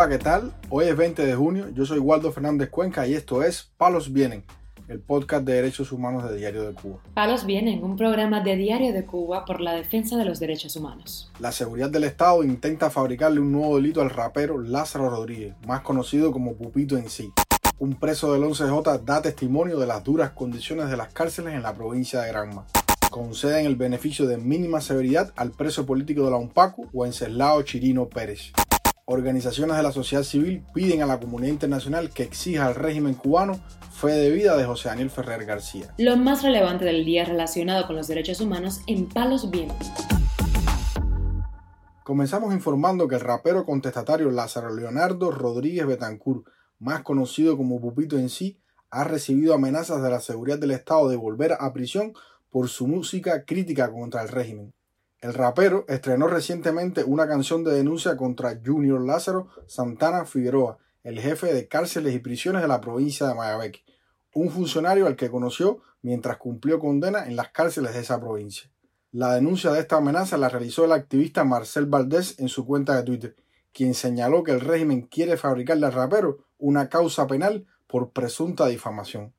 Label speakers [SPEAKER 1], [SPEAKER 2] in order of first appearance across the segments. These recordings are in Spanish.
[SPEAKER 1] Hola, ¿qué tal? Hoy es 20 de junio, yo soy Waldo Fernández Cuenca y esto es Palos Vienen, el podcast de derechos humanos de Diario de Cuba.
[SPEAKER 2] Palos Vienen, un programa de Diario de Cuba por la defensa de los derechos humanos.
[SPEAKER 1] La seguridad del Estado intenta fabricarle un nuevo delito al rapero Lázaro Rodríguez, más conocido como Pupito en sí. Un preso del 11J da testimonio de las duras condiciones de las cárceles en la provincia de Granma. Conceden el beneficio de mínima severidad al preso político de la UNPACU, Wenceslao Chirino Pérez. Organizaciones de la sociedad civil piden a la comunidad internacional que exija al régimen cubano fe de vida de José Daniel Ferrer García.
[SPEAKER 2] Lo más relevante del día relacionado con los derechos humanos en Palos Vientos.
[SPEAKER 1] Comenzamos informando que el rapero contestatario Lázaro Leonardo Rodríguez Betancourt, más conocido como Pupito en sí, ha recibido amenazas de la seguridad del Estado de volver a prisión por su música crítica contra el régimen. El rapero estrenó recientemente una canción de denuncia contra Junior Lázaro Santana Figueroa, el jefe de cárceles y prisiones de la provincia de Mayabeque, un funcionario al que conoció mientras cumplió condena en las cárceles de esa provincia. La denuncia de esta amenaza la realizó el activista Marcel Valdés en su cuenta de Twitter, quien señaló que el régimen quiere fabricarle al rapero una causa penal por presunta difamación.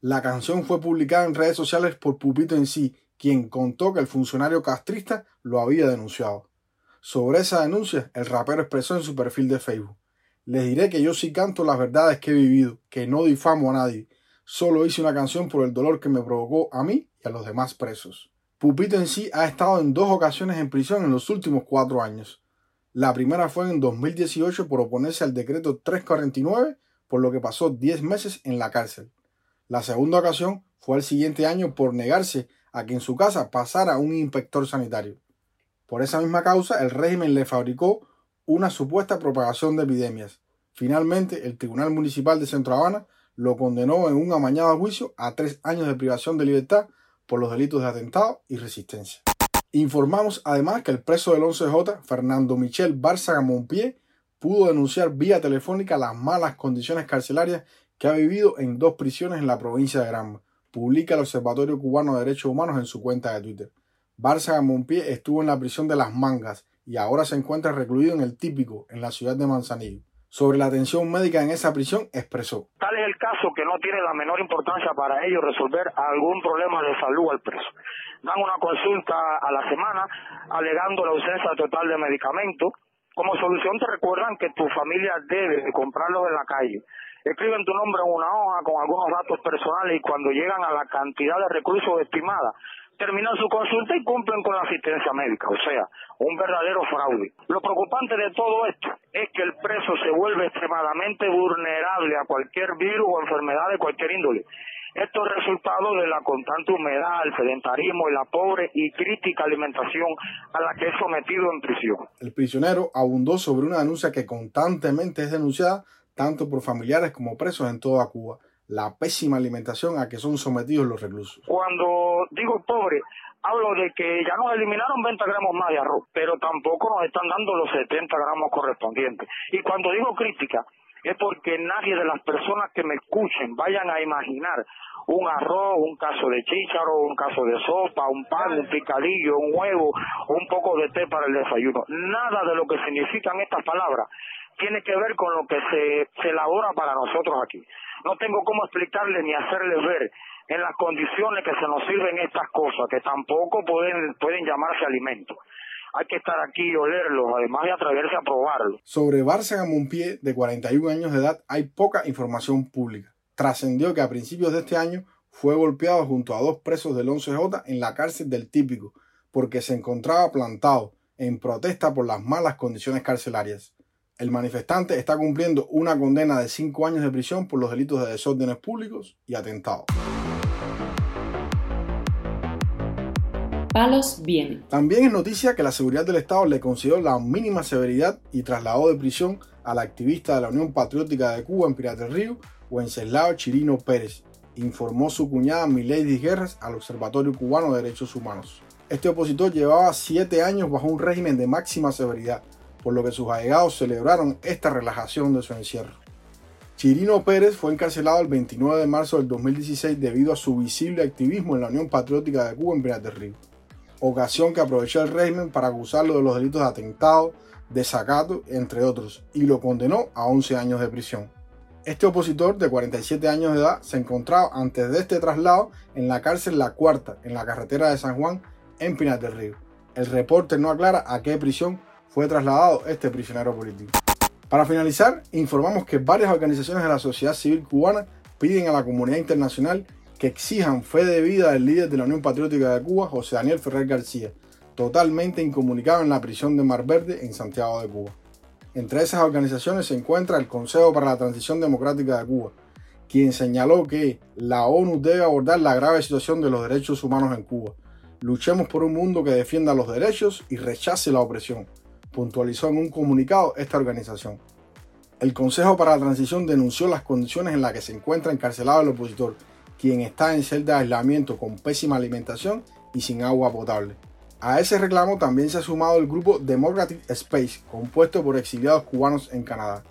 [SPEAKER 1] La canción fue publicada en redes sociales por Pupito en sí quien contó que el funcionario castrista lo había denunciado. Sobre esa denuncia, el rapero expresó en su perfil de Facebook. Les diré que yo sí canto las verdades que he vivido, que no difamo a nadie. Solo hice una canción por el dolor que me provocó a mí y a los demás presos. Pupito en sí ha estado en dos ocasiones en prisión en los últimos cuatro años. La primera fue en 2018 por oponerse al decreto 349, por lo que pasó 10 meses en la cárcel. La segunda ocasión fue el siguiente año por negarse a que en su casa pasara un inspector sanitario. Por esa misma causa, el régimen le fabricó una supuesta propagación de epidemias. Finalmente, el Tribunal Municipal de Centro Habana lo condenó en un amañado juicio a tres años de privación de libertad por los delitos de atentado y resistencia. Informamos además que el preso del 11J, Fernando Michel Bárzaga Monpié, pudo denunciar vía telefónica las malas condiciones carcelarias que ha vivido en dos prisiones en la provincia de Granma, publica el Observatorio Cubano de Derechos Humanos en su cuenta de Twitter. Bárcega Monpié estuvo en la prisión de Las Mangas y ahora se encuentra recluido en el Típico, en la ciudad de Manzanillo. Sobre la atención médica en esa prisión, expresó.
[SPEAKER 3] Tal es el caso que no tiene la menor importancia para ellos resolver algún problema de salud al preso. Dan una consulta a la semana alegando la ausencia total de medicamentos. Como solución te recuerdan que tu familia debe comprarlos en la calle escriben tu nombre en una hoja con algunos datos personales y cuando llegan a la cantidad de recursos estimada, terminan su consulta y cumplen con la asistencia médica, o sea, un verdadero fraude. Lo preocupante de todo esto es que el preso se vuelve extremadamente vulnerable a cualquier virus o enfermedad de cualquier índole. Esto es resultado de la constante humedad, el sedentarismo y la pobre y crítica alimentación a la que es sometido en prisión.
[SPEAKER 1] El prisionero abundó sobre una denuncia que constantemente es denunciada tanto por familiares como presos en toda Cuba, la pésima alimentación a que son sometidos los reclusos.
[SPEAKER 3] Cuando digo pobre, hablo de que ya nos eliminaron 20 gramos más de arroz, pero tampoco nos están dando los 70 gramos correspondientes. Y cuando digo crítica, es porque nadie de las personas que me escuchen vayan a imaginar un arroz, un caso de chícharo, un caso de sopa, un pan, un picadillo, un huevo, un poco de té para el desayuno. Nada de lo que significan estas palabras tiene que ver con lo que se, se elabora para nosotros aquí. No tengo cómo explicarle ni hacerles ver en las condiciones que se nos sirven estas cosas, que tampoco pueden, pueden llamarse alimentos. Hay que estar aquí y olerlos, además de atreverse a probarlo.
[SPEAKER 1] Sobre Bárcega Monpié, de 41 años de edad, hay poca información pública. Trascendió que a principios de este año fue golpeado junto a dos presos del 11J en la cárcel del Típico, porque se encontraba plantado en protesta por las malas condiciones carcelarias. El manifestante está cumpliendo una condena de cinco años de prisión por los delitos de desórdenes públicos y atentado.
[SPEAKER 2] Palos bien.
[SPEAKER 1] También es noticia que la seguridad del Estado le concedió la mínima severidad y trasladó de prisión al activista de la Unión Patriótica de Cuba en Pirata del Río, Wenceslao Chirino Pérez, informó su cuñada Milady Guerras al Observatorio Cubano de Derechos Humanos. Este opositor llevaba siete años bajo un régimen de máxima severidad, por lo que sus allegados celebraron esta relajación de su encierro. Chirino Pérez fue encarcelado el 29 de marzo del 2016 debido a su visible activismo en la Unión Patriótica de Cuba en Pinar del Río. ocasión que aprovechó el régimen para acusarlo de los delitos de atentado, desacato, entre otros, y lo condenó a 11 años de prisión. Este opositor de 47 años de edad se encontraba antes de este traslado en la cárcel La Cuarta, en la carretera de San Juan, en Pinar del Río. El reporte no aclara a qué prisión fue trasladado este prisionero político. Para finalizar, informamos que varias organizaciones de la sociedad civil cubana piden a la comunidad internacional que exijan fe de vida del líder de la Unión Patriótica de Cuba, José Daniel Ferrer García, totalmente incomunicado en la prisión de Mar Verde en Santiago de Cuba. Entre esas organizaciones se encuentra el Consejo para la Transición Democrática de Cuba, quien señaló que la ONU debe abordar la grave situación de los derechos humanos en Cuba. Luchemos por un mundo que defienda los derechos y rechace la opresión, puntualizó en un comunicado esta organización. El Consejo para la Transición denunció las condiciones en las que se encuentra encarcelado el opositor, quien está en celda de aislamiento con pésima alimentación y sin agua potable. A ese reclamo también se ha sumado el grupo Democratic Space, compuesto por exiliados cubanos en Canadá.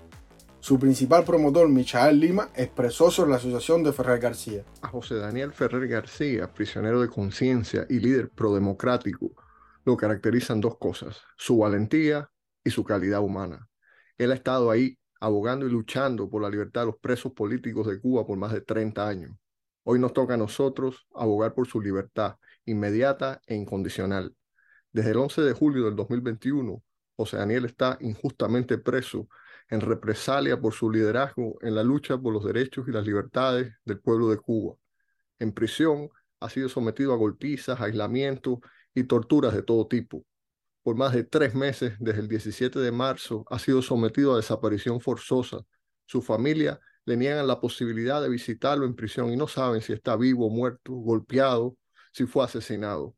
[SPEAKER 1] Su principal promotor, Michael Lima, expresó sobre la asociación de Ferrer García.
[SPEAKER 4] A José Daniel Ferrer García, prisionero de conciencia y líder prodemocrático, lo caracterizan dos cosas, su valentía y su calidad humana. Él ha estado ahí abogando y luchando por la libertad de los presos políticos de Cuba por más de 30 años. Hoy nos toca a nosotros abogar por su libertad inmediata e incondicional. Desde el 11 de julio del 2021, José Daniel está injustamente preso en represalia por su liderazgo en la lucha por los derechos y las libertades del pueblo de Cuba. En prisión ha sido sometido a golpizas, aislamiento y torturas de todo tipo. Por más de tres meses, desde el 17 de marzo, ha sido sometido a desaparición forzosa. Su familia le niegan la posibilidad de visitarlo en prisión y no saben si está vivo, muerto, golpeado, si fue asesinado.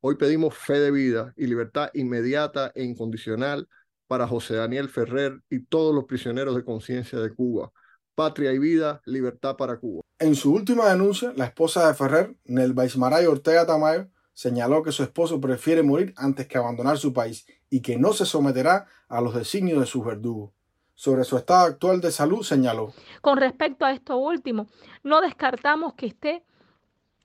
[SPEAKER 4] Hoy pedimos fe de vida y libertad inmediata e incondicional para José Daniel Ferrer y todos los prisioneros de conciencia de Cuba. Patria y vida, libertad para Cuba.
[SPEAKER 1] En su última denuncia, la esposa de Ferrer, Nelva Ismaray Ortega Tamayo, señaló que su esposo prefiere morir antes que abandonar su país y que no se someterá a los designios de sus verdugos. Sobre su estado actual de salud señaló.
[SPEAKER 5] Con respecto a esto último, no descartamos que esté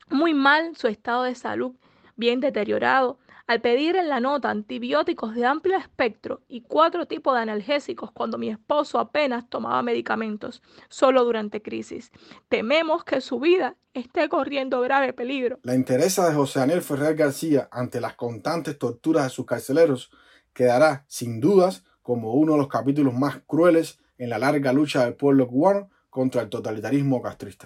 [SPEAKER 5] muy mal su estado de salud bien deteriorado, al pedir en la nota antibióticos de amplio espectro y cuatro tipos de analgésicos cuando mi esposo apenas tomaba medicamentos, solo durante crisis. Tememos que su vida esté corriendo grave peligro.
[SPEAKER 1] La interesa de José Daniel Ferrer García ante las constantes torturas de sus carceleros quedará, sin dudas, como uno de los capítulos más crueles en la larga lucha del pueblo cubano contra el totalitarismo castrista.